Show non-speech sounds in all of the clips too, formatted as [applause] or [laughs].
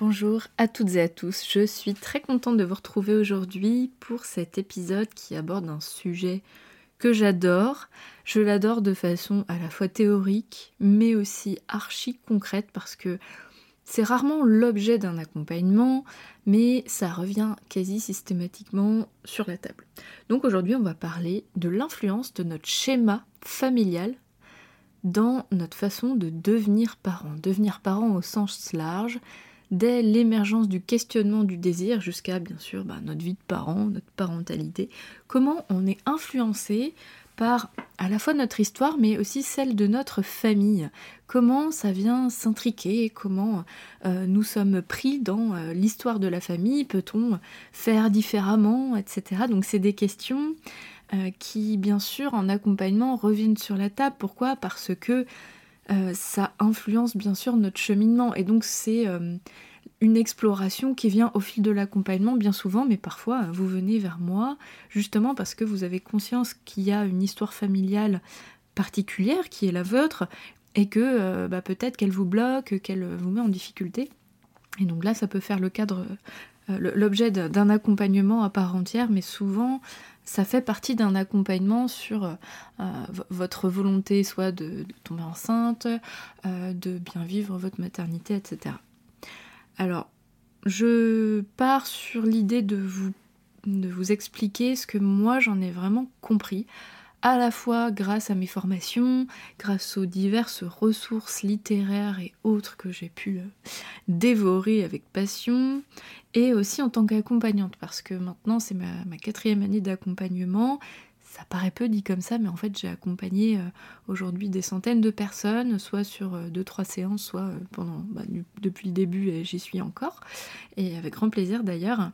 Bonjour à toutes et à tous, je suis très contente de vous retrouver aujourd'hui pour cet épisode qui aborde un sujet que j'adore. Je l'adore de façon à la fois théorique mais aussi archi concrète parce que c'est rarement l'objet d'un accompagnement, mais ça revient quasi systématiquement sur la table. Donc aujourd'hui, on va parler de l'influence de notre schéma familial dans notre façon de devenir parent. Devenir parent au sens large, dès l'émergence du questionnement du désir jusqu'à bien sûr bah, notre vie de parent, notre parentalité, comment on est influencé par à la fois notre histoire mais aussi celle de notre famille? Comment ça vient s'intriquer, comment euh, nous sommes pris dans euh, l'histoire de la famille, peut-on faire différemment, etc. Donc c'est des questions euh, qui bien sûr en accompagnement reviennent sur la table. Pourquoi? Parce que euh, ça influence bien sûr notre cheminement. Et donc c'est euh, une exploration qui vient au fil de l'accompagnement bien souvent, mais parfois vous venez vers moi justement parce que vous avez conscience qu'il y a une histoire familiale particulière qui est la vôtre et que euh, bah, peut-être qu'elle vous bloque, qu'elle vous met en difficulté. Et donc là, ça peut faire le cadre, l'objet d'un accompagnement à part entière, mais souvent ça fait partie d'un accompagnement sur euh, votre volonté soit de, tomber enceinte, euh, de bien vivre votre maternité, etc. Alors, je pars sur l'idée de vous, de vous expliquer ce que moi j'en ai vraiment compris à la fois grâce à mes formations, grâce aux diverses ressources littéraires et autres que j'ai pu euh, dévorer avec passion, et aussi en tant qu'accompagnante, parce que maintenant c'est ma, quatrième année d'accompagnement. Ça paraît peu dit comme ça, mais en fait j'ai accompagné euh, aujourd'hui des centaines de personnes, soit sur euh, deux, trois séances, soit pendant bah, depuis le début et j'y suis encore, et avec grand plaisir d'ailleurs.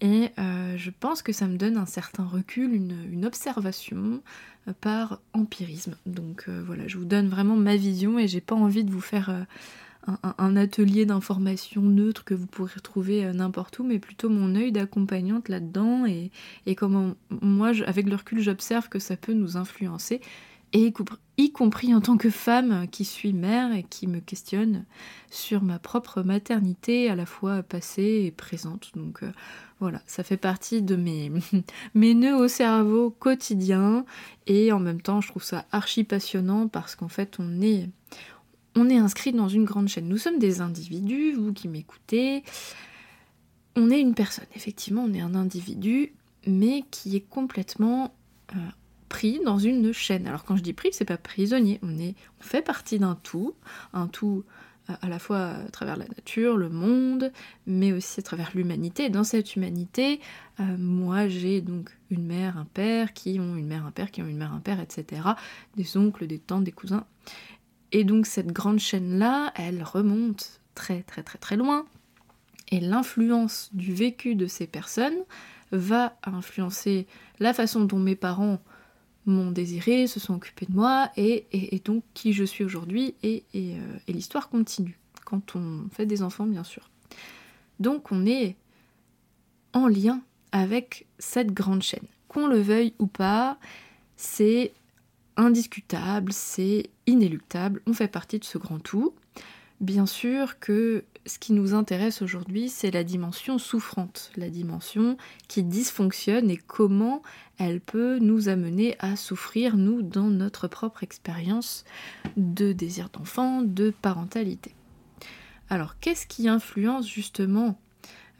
Et euh, je pense que ça me donne un certain recul, une, observation euh, par empirisme. Donc euh, voilà, je vous donne vraiment ma vision et j'ai pas envie de vous faire un, atelier d'information neutre que vous pourrez trouver n'importe où, mais plutôt mon œil d'accompagnante là-dedans et, comment moi, avec le recul, j'observe que ça peut nous influencer y compris en tant que femme qui suis mère et qui me questionne sur ma propre maternité, à la fois passée et présente. Donc euh, voilà, ça fait partie de mes, [laughs] mes nœuds au cerveau quotidien et en même temps je trouve ça archi passionnant parce qu'en fait on est, on est inscrit dans une grande chaîne. Nous sommes des individus, vous qui m'écoutez, on est une personne, effectivement on est un individu, mais qui est complètement... Euh, pris dans une chaîne. Alors quand je dis pris, c'est pas prisonnier, on, est, on fait partie d'un tout, un tout euh, à la fois à travers la nature, le monde, mais aussi à travers l'humanité. Dans cette humanité, euh, moi j'ai donc une mère, un père, qui ont une mère, un père, qui ont une mère, un père, etc. Des oncles, des tantes, des cousins. Et donc cette grande chaîne-là, elle remonte très très très très loin. Et l'influence du vécu de ces personnes va influencer la façon dont mes parents m'ont désiré, se sont occupés de moi, et, donc qui je suis aujourd'hui, et, euh, et, l'histoire continue, quand on fait des enfants bien sûr. Donc on est en lien avec cette grande chaîne. Qu'on le veuille ou pas, c'est indiscutable, c'est inéluctable, on fait partie de ce grand tout. Bien sûr que ce qui nous intéresse aujourd'hui, c'est la dimension souffrante, la dimension qui dysfonctionne et comment elle peut nous amener à souffrir, nous, dans notre propre expérience de désir d'enfant, de parentalité. Alors, qu'est-ce qui influence justement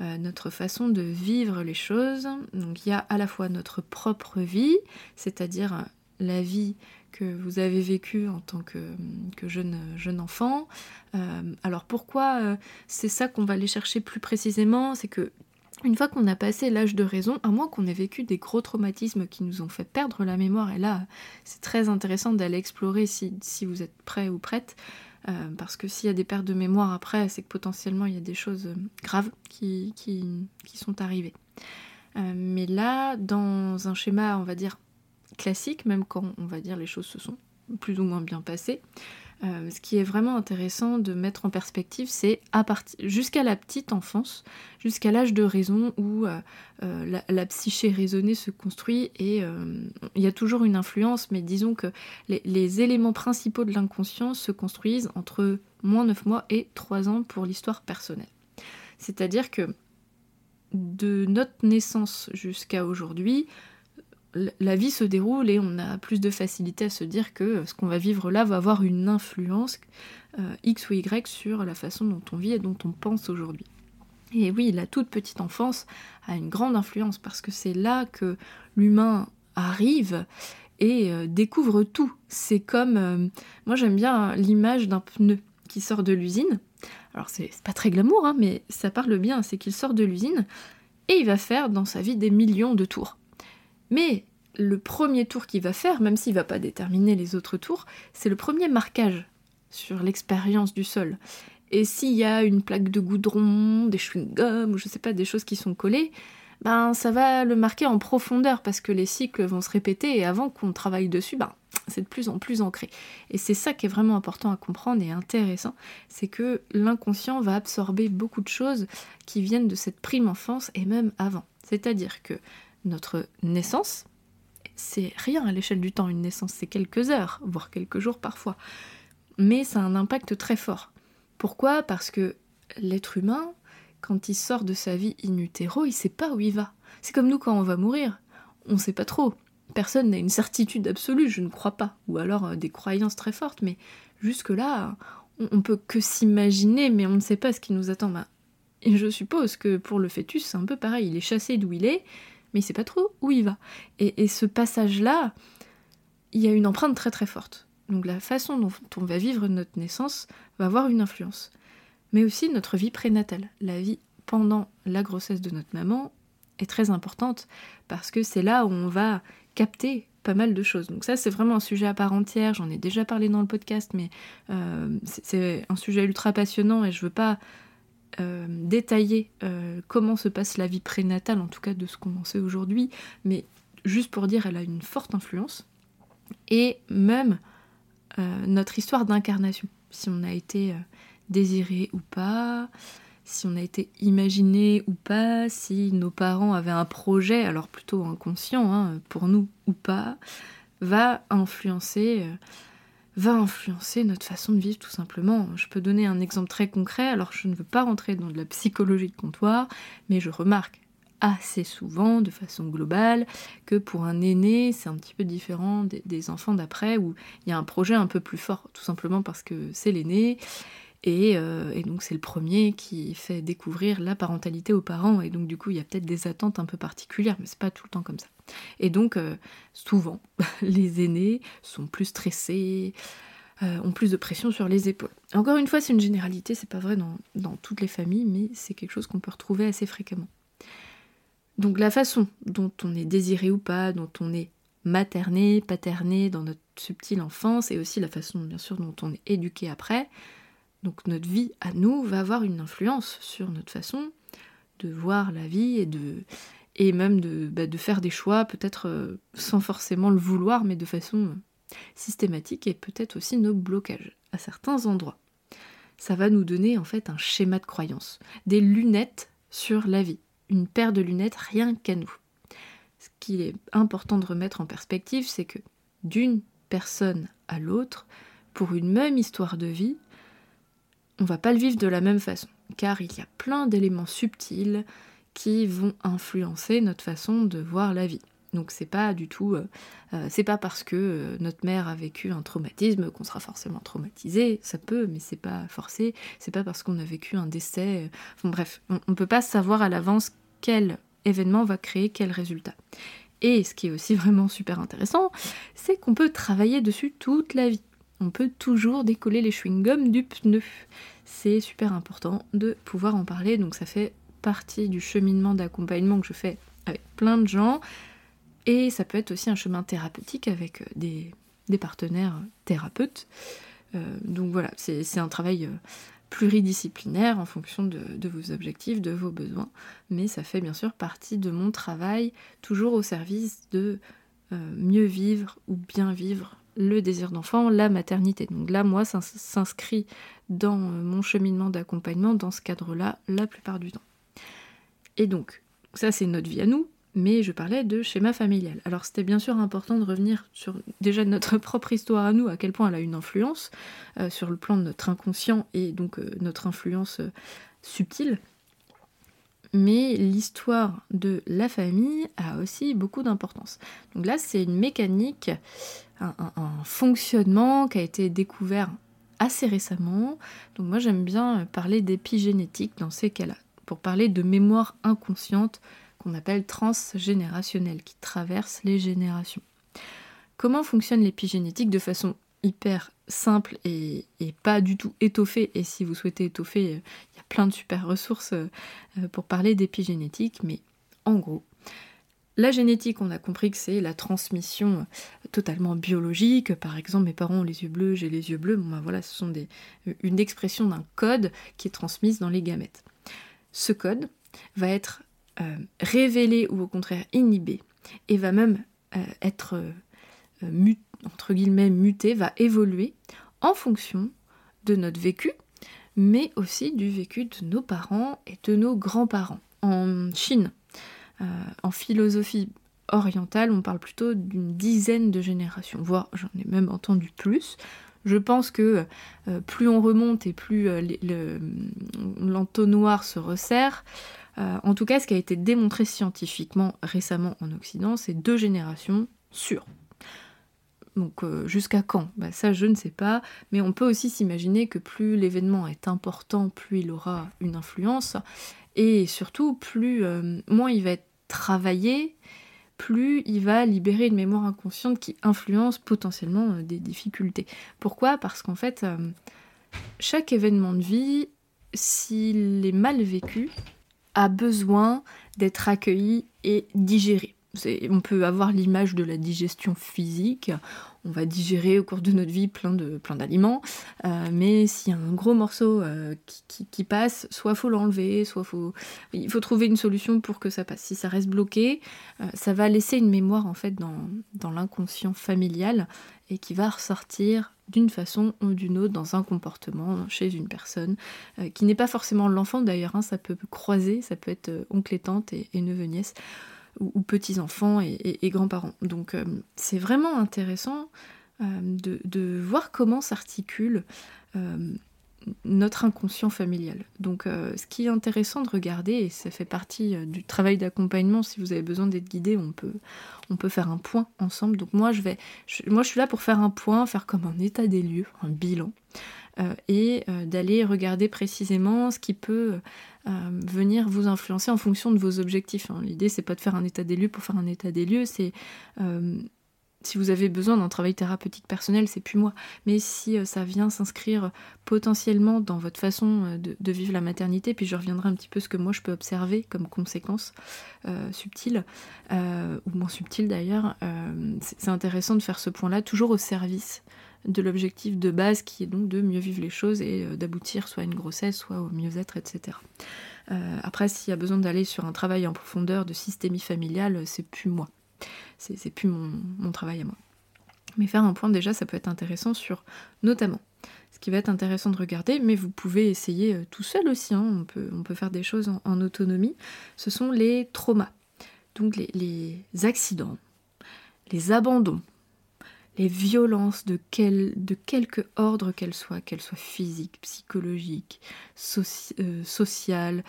euh, notre façon de vivre les choses? Donc, il y a à la fois notre propre vie, c'est-à-dire la vie que vous avez vécu en tant que, jeune, enfant. Euh, alors pourquoi euh, c'est ça qu'on va aller chercher plus précisément C'est que une fois qu'on a passé l'âge de raison, à moins qu'on ait vécu des gros traumatismes qui nous ont fait perdre la mémoire, et là c'est très intéressant d'aller explorer si, vous êtes prêt ou prête, parce que s'il y a des pertes de mémoire après, c'est que potentiellement il y a des choses graves qui sont arrivées. mais là, dans un schéma, on va dire, classique, même quand on va dire les choses se sont plus ou moins bien passées, euh, ce qui est vraiment intéressant de mettre en perspective, c'est jusqu'à la petite enfance, jusqu'à l'âge de raison où euh, euh, la, psyché raisonnée se construit et il y a toujours une influence, mais disons que les, éléments principaux de l'inconscient se construisent entre moins 9 mois et 3 ans pour l'histoire personnelle. C'est-à-dire que de notre naissance jusqu'à aujourd'hui, la vie se déroule et on a plus de facilité à se dire que ce qu'on va vivre là va avoir une influence euh, X ou Y sur la façon dont on vit et dont on pense aujourd'hui. Et oui, la toute petite enfance a une grande influence parce que c'est là que l'humain arrive et euh, découvre tout. C'est comme, euh, moi j'aime bien l'image d'un pneu qui sort de l'usine. Alors c'est pas très glamour, hein, mais ça parle bien, c'est qu'il sort de l'usine et il va faire dans sa vie des millions de tours. Mais le premier tour qu'il va faire, même s'il va pas déterminer les autres tours, c'est le premier marquage sur l'expérience du sol. Et s'il y a une plaque de goudron, des chewing-gums, ou je sais pas, des choses qui sont collées, ben ça va le marquer en profondeur parce que les cycles vont se répéter et avant qu'on travaille dessus, ben c'est de plus en plus ancré. Et c'est ça qui est vraiment important à comprendre et intéressant, c'est que l'inconscient va absorber beaucoup de choses qui viennent de cette prime enfance et même avant. C'est-à-dire que notre naissance, c'est rien à l'échelle du temps, une naissance, c'est quelques heures, voire quelques jours parfois. Mais ça a un impact très fort. Pourquoi? Parce que l'être humain, quand il sort de sa vie in utero, il sait pas où il va. C'est comme nous quand on va mourir, on sait pas trop. Personne n'a une certitude absolue, je ne crois pas. Ou alors euh, des croyances très fortes, mais jusque-là, on, on peut que s'imaginer, mais on ne sait pas ce qui nous attend. Bah, et je suppose que pour le fœtus, c'est un peu pareil. Il est chassé d'où il est, mais il sait pas trop où il va. Et, ce passage-là, il y a une empreinte très très forte. Donc la façon dont on va vivre notre naissance va avoir une influence. Mais aussi notre vie prénatale, la vie pendant la grossesse de notre maman est très importante parce que c'est là où on va capter pas mal de choses. Donc ça c'est vraiment un sujet à part entière, j'en ai déjà parlé dans le podcast, mais euh, c'est un sujet ultra passionnant et je veux pas euh, détailler euh, comment se passe la vie prénatale, en tout cas de ce qu'on en sait aujourd'hui, mais juste pour dire, elle a une forte influence. Et même euh, notre histoire d'incarnation, si on a été désiré ou pas, si on a été imaginé ou pas, si nos parents avaient un projet, alors plutôt inconscient hein, pour nous ou pas, va influencer va influencer notre façon de vivre tout simplement. Je peux donner un exemple très concret, alors je ne veux pas rentrer dans de la psychologie de comptoir, mais je remarque assez souvent, de façon globale, que pour un aîné, c'est un petit peu différent des, enfants d'après, où il y a un projet un peu plus fort, tout simplement parce que c'est l'aîné, euh, et, donc c'est le premier qui fait découvrir la parentalité aux parents, et donc du coup il y a peut-être des attentes un peu particulières, mais c'est pas tout le temps comme ça. Et donc euh, souvent [laughs] les aînés sont plus stressés, euh, ont plus de pression sur les épaules. Encore une fois, c'est une généralité, c'est pas vrai dans, dans toutes les familles, mais c'est quelque chose qu'on peut retrouver assez fréquemment. Donc la façon dont on est désiré ou pas, dont on est materné, paterné dans notre subtile enfance, et aussi la façon bien sûr dont on est éduqué après, donc notre vie à nous va avoir une influence sur notre façon de voir la vie et de et même de, bah, de faire des choix peut-être euh, sans forcément le vouloir mais de façon systématique et peut-être aussi nos blocages à certains endroits. Ça va nous donner en fait un schéma de croyance, des lunettes sur la vie, une paire de lunettes rien qu'à nous. Ce qui est important de remettre en perspective, c'est que d'une personne à l'autre, pour une même histoire de vie, on va pas le vivre de la même façon, car il y a plein d'éléments subtils qui vont influencer notre façon de voir la vie. Donc c'est pas du tout, euh, euh, c'est pas parce que euh, notre mère a vécu un traumatisme qu'on sera forcément traumatisé. Ça peut, mais c'est pas forcé. C'est pas parce qu'on a vécu un décès. Bon bref, on, on peut pas savoir à l'avance quel événement va créer quel résultat. Et ce qui est aussi [laughs] vraiment super intéressant, c'est qu'on peut travailler dessus toute la vie on peut toujours décoller les chewing-gums du pneu. C'est super important de pouvoir en parler, donc ça fait partie du cheminement d'accompagnement que je fais avec plein de gens, et ça peut être aussi un chemin thérapeutique avec euh, des, partenaires thérapeutes, donc voilà, c'est un travail pluridisciplinaire en fonction de, vos objectifs, de vos besoins, mais ça fait bien sûr partie de mon travail, toujours au service de mieux vivre ou bien vivre le désir d'enfant, la maternité. Donc là, moi, ça s'inscrit dans mon cheminement d'accompagnement dans ce cadre-là la plupart du temps. Et donc, ça c'est notre vie à nous, mais je parlais de schéma familial. Alors c'était bien sûr important de revenir sur déjà notre [laughs] propre histoire à nous, à quel point elle a une influence euh, sur le plan de notre inconscient et donc euh, notre influence euh, subtile. Mais l'histoire de la famille a aussi beaucoup d'importance. Donc là, c'est une mécanique, un, un, fonctionnement qui a été découvert assez récemment. Donc moi, j'aime bien parler d'épigénétique dans ces cas-là, pour parler de mémoire inconsciente qu'on appelle transgénérationnelle, qui traverse les générations. Comment fonctionne l'épigénétique de façon hyper simple et, pas du tout étoffée, et si vous souhaitez étoffer, euh, il y a plein de super ressources euh, pour parler d'épigénétique, mais en gros, la génétique, on a compris que c'est la transmission euh, totalement biologique. Par exemple, mes parents ont les yeux bleus, j'ai les yeux bleus. Bon, ben voilà, ce sont des, une expression d'un code qui est transmise dans les gamètes. Ce code va être euh, révélé ou au contraire inhibé et va même euh, être euh, entre guillemets muté, va évoluer en fonction de notre vécu, mais aussi du vécu de nos parents et de nos grands-parents. En Chine, en philosophie orientale, on parle plutôt d'une dizaine de générations, voire j'en ai même entendu plus. Je pense que plus on remonte et plus l'entonnoir se resserre, euh, en tout cas, ce qui a été démontré scientifiquement récemment en Occident, c'est deux générations sûres. Donc euh, jusqu'à quand? Bah, Ça, je ne sais pas, mais on peut aussi s'imaginer que plus l'événement est important, plus il aura une influence, et surtout, plus euh, moins il va être travaillé, plus il va libérer une mémoire inconsciente qui influence potentiellement des difficultés. Pourquoi? Parce qu'en fait, chaque événement de vie, s'il est mal vécu, a besoin d'être accueilli et digéré. On peut avoir l'image de la digestion physique, on va digérer au cours de notre vie plein de plein d'aliments, euh, mais s'il y a un gros morceau euh, qui, passe, soit faut l'enlever, soit faut il faut trouver une solution pour que ça passe. Si ça reste bloqué, euh, ça va laisser une mémoire en fait dans, dans l'inconscient familial et qui va ressortir d'une façon ou d'une autre dans un comportement chez une personne, qui n'est pas forcément l'enfant. D'ailleurs, hein, ça peut croiser, ça peut être oncle et tante et, neveu-nièce, ou, petits-enfants et, grands-parents. Donc euh, c'est vraiment intéressant de, voir comment s'articule notre inconscient familial. Donc ce qui est intéressant de regarder, et ça fait partie du travail d'accompagnement, si vous avez besoin d'être guidé, on peut, on peut faire un point ensemble. Donc moi je vais, moi je suis là pour faire un point, faire comme un état des lieux, un bilan, euh, et euh, d'aller regarder précisément ce qui peut euh, venir vous influencer en fonction de vos objectifs. Hein. L'idée c'est pas de faire un état des lieux pour faire un état des lieux, c'est si vous avez besoin d'un travail thérapeutique personnel, c'est plus moi. Mais si euh, ça vient s'inscrire potentiellement dans votre façon euh, de, vivre la maternité, puis je reviendrai un petit peu ce que moi je peux observer comme conséquences euh, subtiles, ou moins subtiles d'ailleurs, c'est intéressant de faire ce point-là, toujours au service de l'objectif de base qui est donc de mieux vivre les choses et d'aboutir soit à une grossesse, soit au mieux-être, etc. après, s'il y a besoin d'aller sur un travail en profondeur de systémie familiale, c'est plus moi c'est plus mon, travail à moi. Mais faire un point déjà, ça peut être intéressant sur notamment ce qui va être intéressant de regarder, mais vous pouvez essayer euh, tout seul aussi, hein. on, peut, on, peut, faire des choses en, autonomie, ce sont les traumas, donc les, accidents, les abandons, les violences de, quel, de quelque ordre qu'elles soient, qu'elles soient physiques, psychologiques, euh, sociales,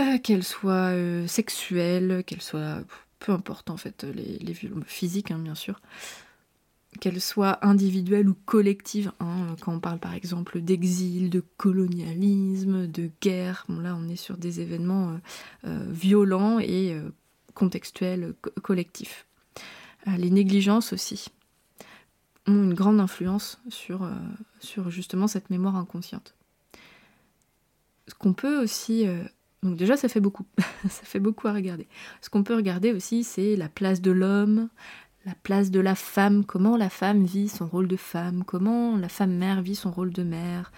euh, qu'elles soient sexuelles, qu'elles soient peu importe en fait les, les violences physiques hein, bien sûr, qu'elles soient individuelles ou collectives, hein, quand on parle par exemple d'exil, de colonialisme, de guerre, là on est sur des événements euh, euh, violents et euh, contextuels, collectifs. les négligences aussi ont une grande influence sur, sur justement cette mémoire inconsciente. Ce qu'on peut aussi donc déjà, ça fait beaucoup. [laughs] ça fait beaucoup à regarder. Ce qu'on peut regarder aussi, c'est la place de l'homme, la place de la femme, comment la femme vit son rôle de femme, comment la femme mère vit son rôle de mère.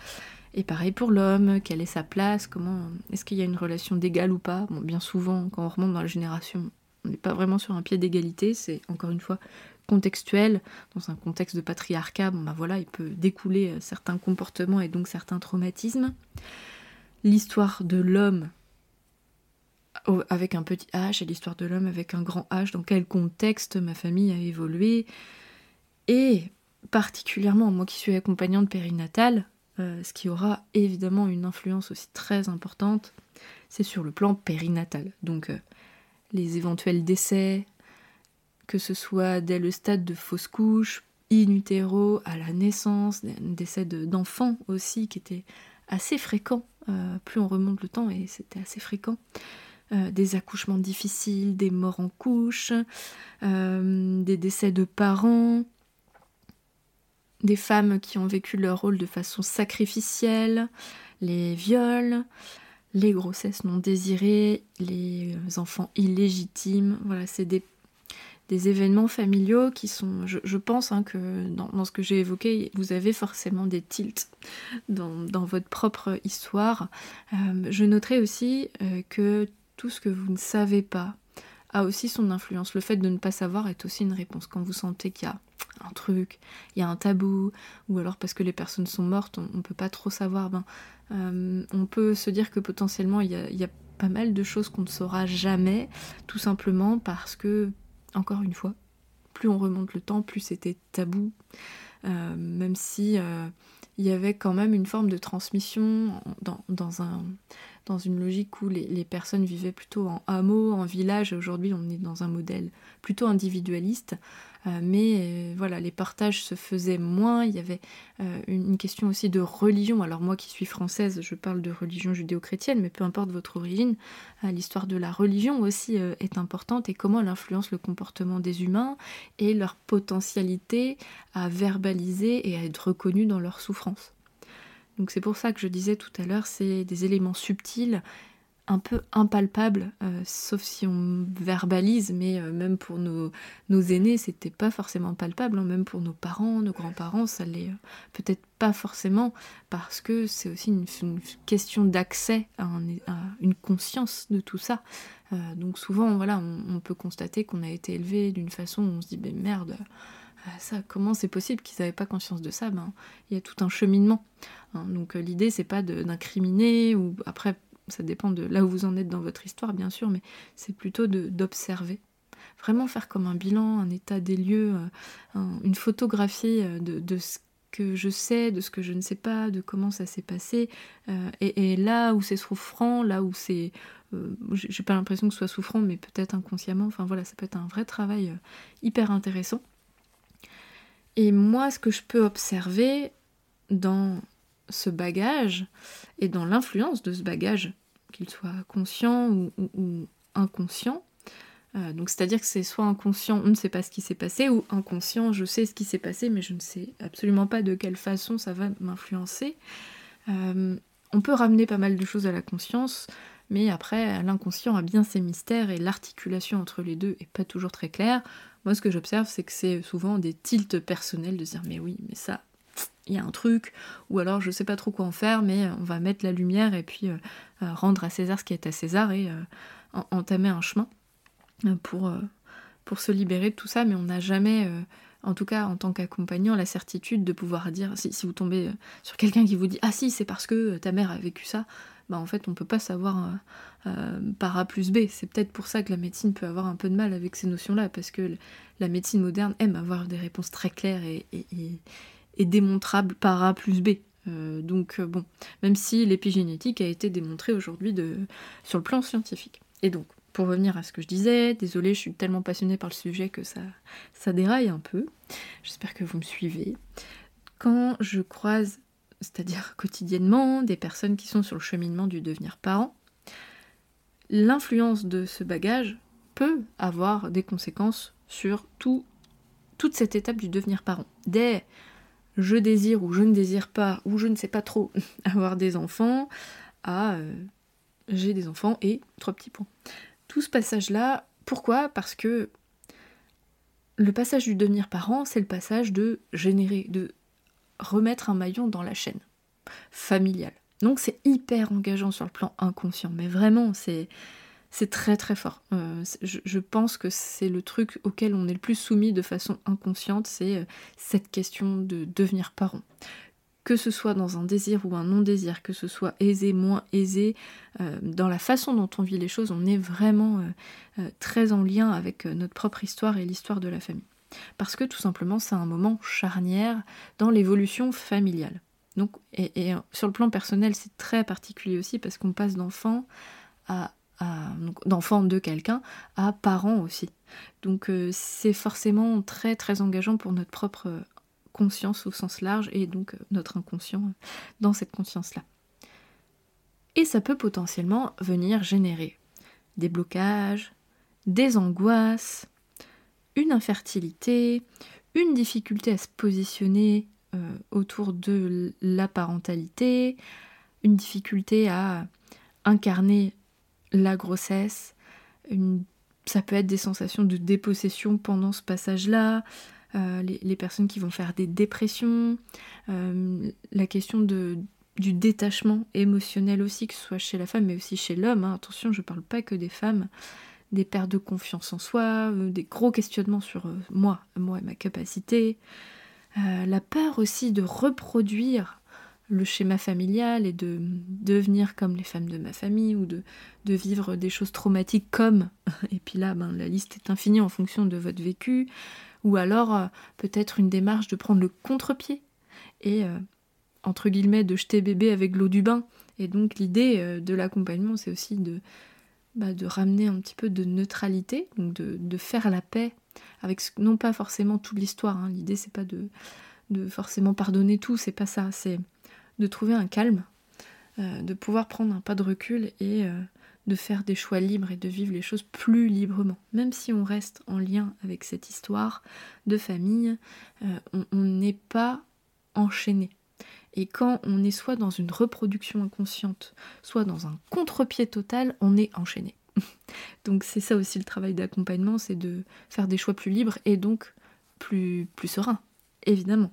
Et pareil pour l'homme, quelle est sa place, comment est-ce qu'il y a une relation d'égal ou pas? Bon, bien souvent, quand on remonte dans la génération, on n'est pas vraiment sur un pied d'égalité, c'est encore une fois contextuel, dans un contexte de patriarcat, bah voilà, il peut découler euh, certains comportements et donc certains traumatismes. L'histoire de l'homme avec un petit H et l'histoire de l'homme avec un grand H, dans quel contexte ma famille a évolué. Et particulièrement moi qui suis accompagnante périnatale, euh, ce qui aura évidemment une influence aussi très importante, c'est sur le plan périnatal. Donc euh, les éventuels décès, que ce soit dès le stade de fausse couche, in utero, à la naissance, décès d'enfants aussi qui étaient assez fréquents, euh, plus on remonte le temps et c'était assez fréquent. Euh, des accouchements difficiles, des morts en couche, euh, des décès de parents, des femmes qui ont vécu leur rôle de façon sacrificielle, les viols, les grossesses non désirées, les enfants illégitimes. Voilà, c'est des, événements familiaux qui sont, je, pense hein, que dans, ce que j'ai évoqué, vous avez forcément des tilts dans, votre propre histoire. Euh, je noterai aussi que tout ce que vous ne savez pas a aussi son influence. Le fait de ne pas savoir est aussi une réponse. Quand vous sentez qu'il y a un truc, il y a un tabou, ou alors parce que les personnes sont mortes, on ne peut pas trop savoir, ben, euh, on peut se dire que potentiellement il y, a, pas mal de choses qu'on ne saura jamais, tout simplement parce que, encore une fois, plus on remonte le temps, plus c'était tabou, euh, même si euh, il y avait quand même une forme de transmission dans un dans une logique où les, personnes vivaient plutôt en hameau, en village. Aujourd'hui, on est dans un modèle plutôt individualiste. Euh, mais euh, voilà, les partages se faisaient moins. Il y avait euh, une, question aussi de religion. Alors moi qui suis française, je parle de religion judéo-chrétienne, mais peu importe votre origine, l'histoire de la religion aussi est importante et comment elle influence le comportement des humains et leur potentialité à verbaliser et à être reconnus dans leur souffrance. Donc c'est pour ça que je disais tout à l'heure, c'est des éléments subtils, un peu impalpables, euh, sauf si on verbalise, mais euh, même pour nos, nos aînés, c'était pas forcément palpable, hein. même pour nos parents, nos grands-parents, ça l'est euh, peut-être pas forcément, parce que c'est aussi une, question d'accès à, une conscience de tout ça. donc souvent, voilà, on, peut constater qu'on a été élevé d'une façon où on se dit, ben merde, ça, comment c'est possible qu'ils n'avaient pas conscience de ça? Ben, Il y a tout un cheminement. Hein. donc l'idée, c'est pas d'incriminer, ou après, ça dépend de là où vous en êtes dans votre histoire, bien sûr, mais c'est plutôt d'observer. Vraiment faire comme un bilan, un état des lieux, euh, une photographie euh, de, ce que je sais, de ce que je ne sais pas, de comment ça s'est passé, et, là où c'est souffrant, là où c'est... J'ai pas l'impression que ce soit souffrant, mais peut-être inconsciemment, enfin voilà, ça peut être un vrai travail hyper intéressant. Et moi, ce que je peux observer dans ce bagage et dans l'influence de ce bagage, qu'il soit conscient ou, inconscient. Euh, donc c'est-à-dire que c'est soit inconscient, on ne sait pas ce qui s'est passé, ou inconscient, je sais ce qui s'est passé, mais je ne sais absolument pas de quelle façon ça va m'influencer. Euh, on peut ramener pas mal de choses à la conscience, mais après l'inconscient a bien ses mystères et l'articulation entre les deux est pas toujours très claire. Moi ce que j'observe c'est que c'est souvent des tilts personnels de dire mais oui mais ça il y a un truc, ou alors je sais pas trop quoi en faire, mais euh, on va mettre la lumière et puis euh, euh, rendre à César ce qui est à César et entamer un chemin pour, pour se libérer de tout ça, mais on n'a jamais, en tout cas en tant qu'accompagnant, la certitude de pouvoir dire, si, vous tombez sur quelqu'un qui vous dit Ah si, c'est parce que ta mère a vécu ça, bah en fait on peut pas savoir par A plus B. C'est peut-être pour ça que la médecine peut avoir un peu de mal avec ces notions-là, parce que la médecine moderne aime avoir des réponses très claires et est démontrable par A plus B. Euh, donc euh, bon, même si l'épigénétique a été démontrée aujourd'hui sur le plan scientifique. Et donc, pour revenir à ce que je disais, désolée, je suis tellement passionnée par le sujet que ça, ça déraille un peu. J'espère que vous me suivez. Quand je croise, c'est-à-dire [laughs] quotidiennement, des personnes qui sont sur le cheminement du devenir parent, l'influence de ce bagage peut avoir des conséquences sur tout, toute cette étape du devenir parent. Dès je désire ou je ne désire pas, ou je ne sais pas trop [laughs] avoir des enfants, à euh, j'ai des enfants et trois petits points. Tout ce passage-là, pourquoi? Parce que le passage du devenir parent, c'est le passage de générer, de remettre un maillon dans la chaîne familiale. Donc c'est hyper engageant sur le plan inconscient, mais vraiment c'est c'est très très fort. Euh, je, pense que c'est le truc auquel on est le plus soumis de façon inconsciente, c'est euh, cette question de devenir parent. Que ce soit dans un désir ou un non-désir, que ce soit aisé, moins aisé, euh, dans la façon dont on vit les choses, on est vraiment très en lien avec notre propre histoire et l'histoire de la famille. Parce que tout simplement, c'est un moment charnière dans l'évolution familiale. Donc, et, et sur le plan personnel, c'est très particulier aussi parce qu'on passe d'enfant à d'enfants de quelqu'un à parents aussi. Donc euh, c'est forcément très très engageant pour notre propre conscience au sens large et donc euh, notre inconscient dans cette conscience-là. Et ça peut potentiellement venir générer des blocages, des angoisses, une infertilité, une difficulté à se positionner euh, autour de la parentalité, une difficulté à incarner la grossesse, ça peut être des sensations de dépossession pendant ce passage-là, euh, les, personnes qui vont faire des dépressions, euh, la question de, du détachement émotionnel aussi, que ce soit chez la femme mais aussi chez l'homme. Hein. Attention, je ne parle pas que des femmes, des pertes de confiance en soi, euh, des gros questionnements sur moi, moi et ma capacité, la peur aussi de reproduire le schéma familial et de devenir comme les femmes de ma famille ou de, de vivre des choses traumatiques comme, [laughs] et puis là ben, la liste est infinie en fonction de votre vécu, ou alors euh, peut-être une démarche de prendre le contre-pied et euh, entre guillemets de jeter bébé avec l'eau du bain. Et donc l'idée euh, de l'accompagnement c'est aussi de, bah, de ramener un petit peu de neutralité, donc de, de faire la paix avec non pas forcément toute l'histoire, hein. l'idée c'est pas de, de forcément pardonner tout, c'est pas ça, c'est de trouver un calme, euh, de pouvoir prendre un pas de recul et euh, de faire des choix libres et de vivre les choses plus librement. Même si on reste en lien avec cette histoire de famille, euh, on n'est pas enchaîné. Et quand on est soit dans une reproduction inconsciente, soit dans un contre-pied total, on est enchaîné. [laughs] donc c'est ça aussi le travail d'accompagnement, c'est de faire des choix plus libres et donc plus, plus sereins, évidemment.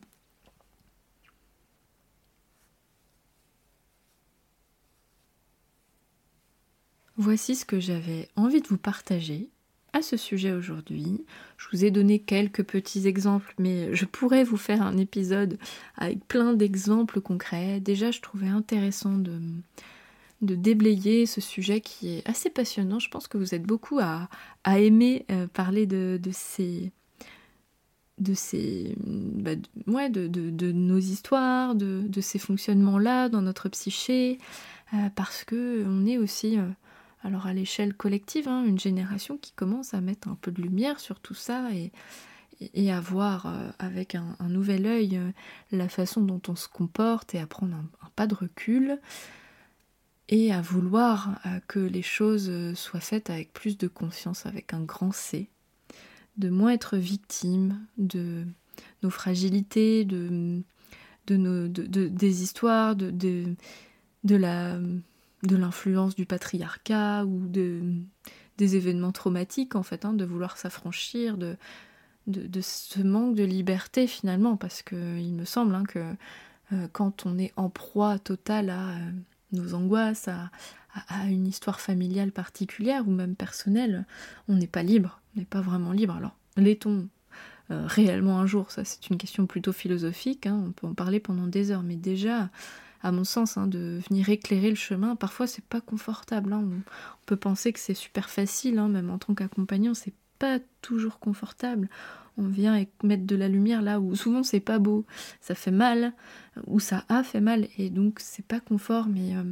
Voici ce que j'avais envie de vous partager à ce sujet aujourd'hui. Je vous ai donné quelques petits exemples, mais je pourrais vous faire un épisode avec plein d'exemples concrets. Déjà, je trouvais intéressant de, déblayer ce sujet qui est assez passionnant. Je pense que vous êtes beaucoup à, aimer euh, parler de, ces de ces bah, de, de, nos histoires, de, ces fonctionnements-là dans notre psyché, euh, parce que on est aussi euh, alors à l'échelle collective, hein, une génération qui commence à mettre un peu de lumière sur tout ça et, à voir euh, avec un, nouvel œil euh, la façon dont on se comporte et à prendre un, pas de recul et à vouloir euh, que les choses soient faites avec plus de conscience, avec un grand C, de moins être victime de nos fragilités, de, de nos, des histoires, de, de la de l'influence du patriarcat ou de, des événements traumatiques en fait, hein, de vouloir s'affranchir de, ce manque de liberté finalement, parce que il me semble hein, que euh, quand on est en proie totale à euh, nos angoisses, à, à, une histoire familiale particulière ou même personnelle, on n'est pas libre, on n'est pas vraiment libre. Alors, l'est-on euh, réellement un jour? Ça, c'est une question plutôt philosophique, hein, on peut en parler pendant des heures, mais déjà, à mon sens, hein, de venir éclairer le chemin. Parfois, c'est pas confortable. Hein. On, peut penser que c'est super facile, hein, même en tant qu'accompagnant, c'est pas toujours confortable. On vient mettre de la lumière là où souvent c'est pas beau, ça fait mal, ou ça a fait mal, et donc c'est pas confort, mais euh,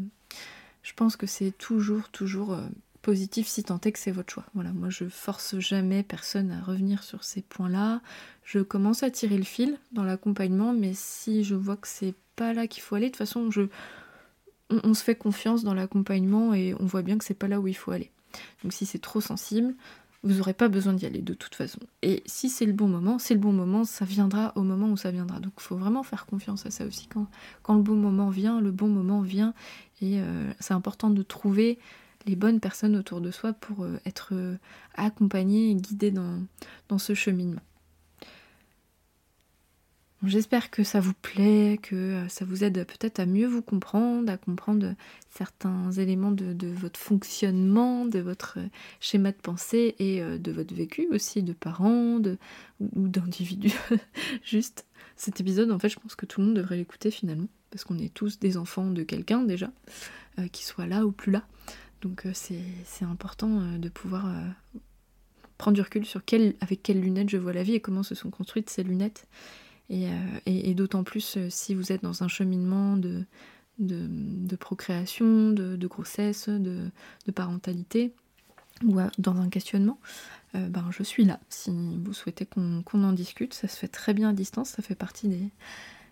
je pense que c'est toujours, toujours euh, positif si tant est que c'est votre choix. Voilà, moi je force jamais personne à revenir sur ces points-là. Je commence à tirer le fil dans l'accompagnement, mais si je vois que c'est pas là qu'il faut aller, de toute façon, je, on, se fait confiance dans l'accompagnement et on voit bien que c'est pas là où il faut aller. Donc si c'est trop sensible, vous n'aurez pas besoin d'y aller de toute façon. Et si c'est le bon moment, c'est le bon moment, ça viendra au moment où ça viendra. Donc il faut vraiment faire confiance à ça aussi. Quand, le bon moment vient, le bon moment vient. Et euh, c'est important de trouver les bonnes personnes autour de soi pour euh, être euh, accompagné et guidé dans, dans ce cheminement. J'espère que ça vous plaît, que euh, ça vous aide peut-être à mieux vous comprendre, à comprendre certains éléments de, votre fonctionnement, de votre euh, schéma de pensée et euh, de votre vécu aussi, de parents ou d'individus. [laughs] Juste cet épisode, en fait, je pense que tout le monde devrait l'écouter finalement, parce qu'on est tous des enfants de quelqu'un déjà, qui soit là ou plus là. Donc c'est important de pouvoir prendre du recul sur avec quelles lunettes je vois la vie et comment se sont construites ces lunettes euh, et, d'autant plus euh, si vous êtes dans un cheminement de, de, procréation, de, grossesse, de, parentalité, ou dans un questionnement, euh, ben, je suis là. Si vous souhaitez qu'on en discute, ça se fait très bien à distance, ça fait partie des,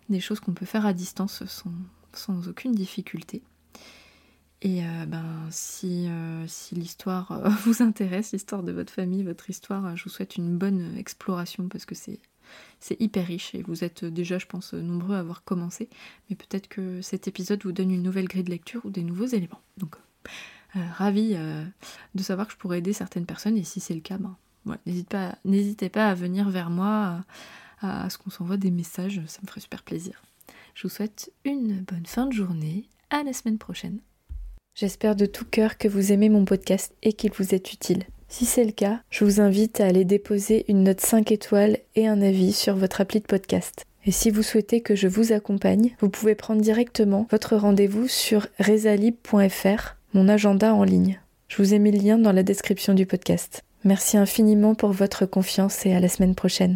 des choses qu'on peut faire à distance sans, sans aucune difficulté. Et ben, si, si l'histoire [laughs] vous intéresse, l'histoire de votre famille, votre histoire, je vous souhaite une bonne exploration parce que c'est hyper riche et vous êtes déjà, je pense, nombreux à avoir commencé. Mais peut-être que cet épisode vous donne une nouvelle grille de lecture ou des nouveaux éléments. Donc, euh, ravi euh, de savoir que je pourrais aider certaines personnes et si c'est le cas, ben, n'hésitez pas, à venir vers moi, à ce qu'on s'envoie des messages, ça me ferait super plaisir. Je vous souhaite une bonne fin de journée. À la semaine prochaine. J'espère de tout cœur que vous aimez mon podcast et qu'il vous est utile. Si c'est le cas, je vous invite à aller déposer une note 5 étoiles et un avis sur votre appli de podcast. Et si vous souhaitez que je vous accompagne, vous pouvez prendre directement votre rendez-vous sur resalib.fr, mon agenda en ligne. Je vous ai mis le lien dans la description du podcast. Merci infiniment pour votre confiance et à la semaine prochaine.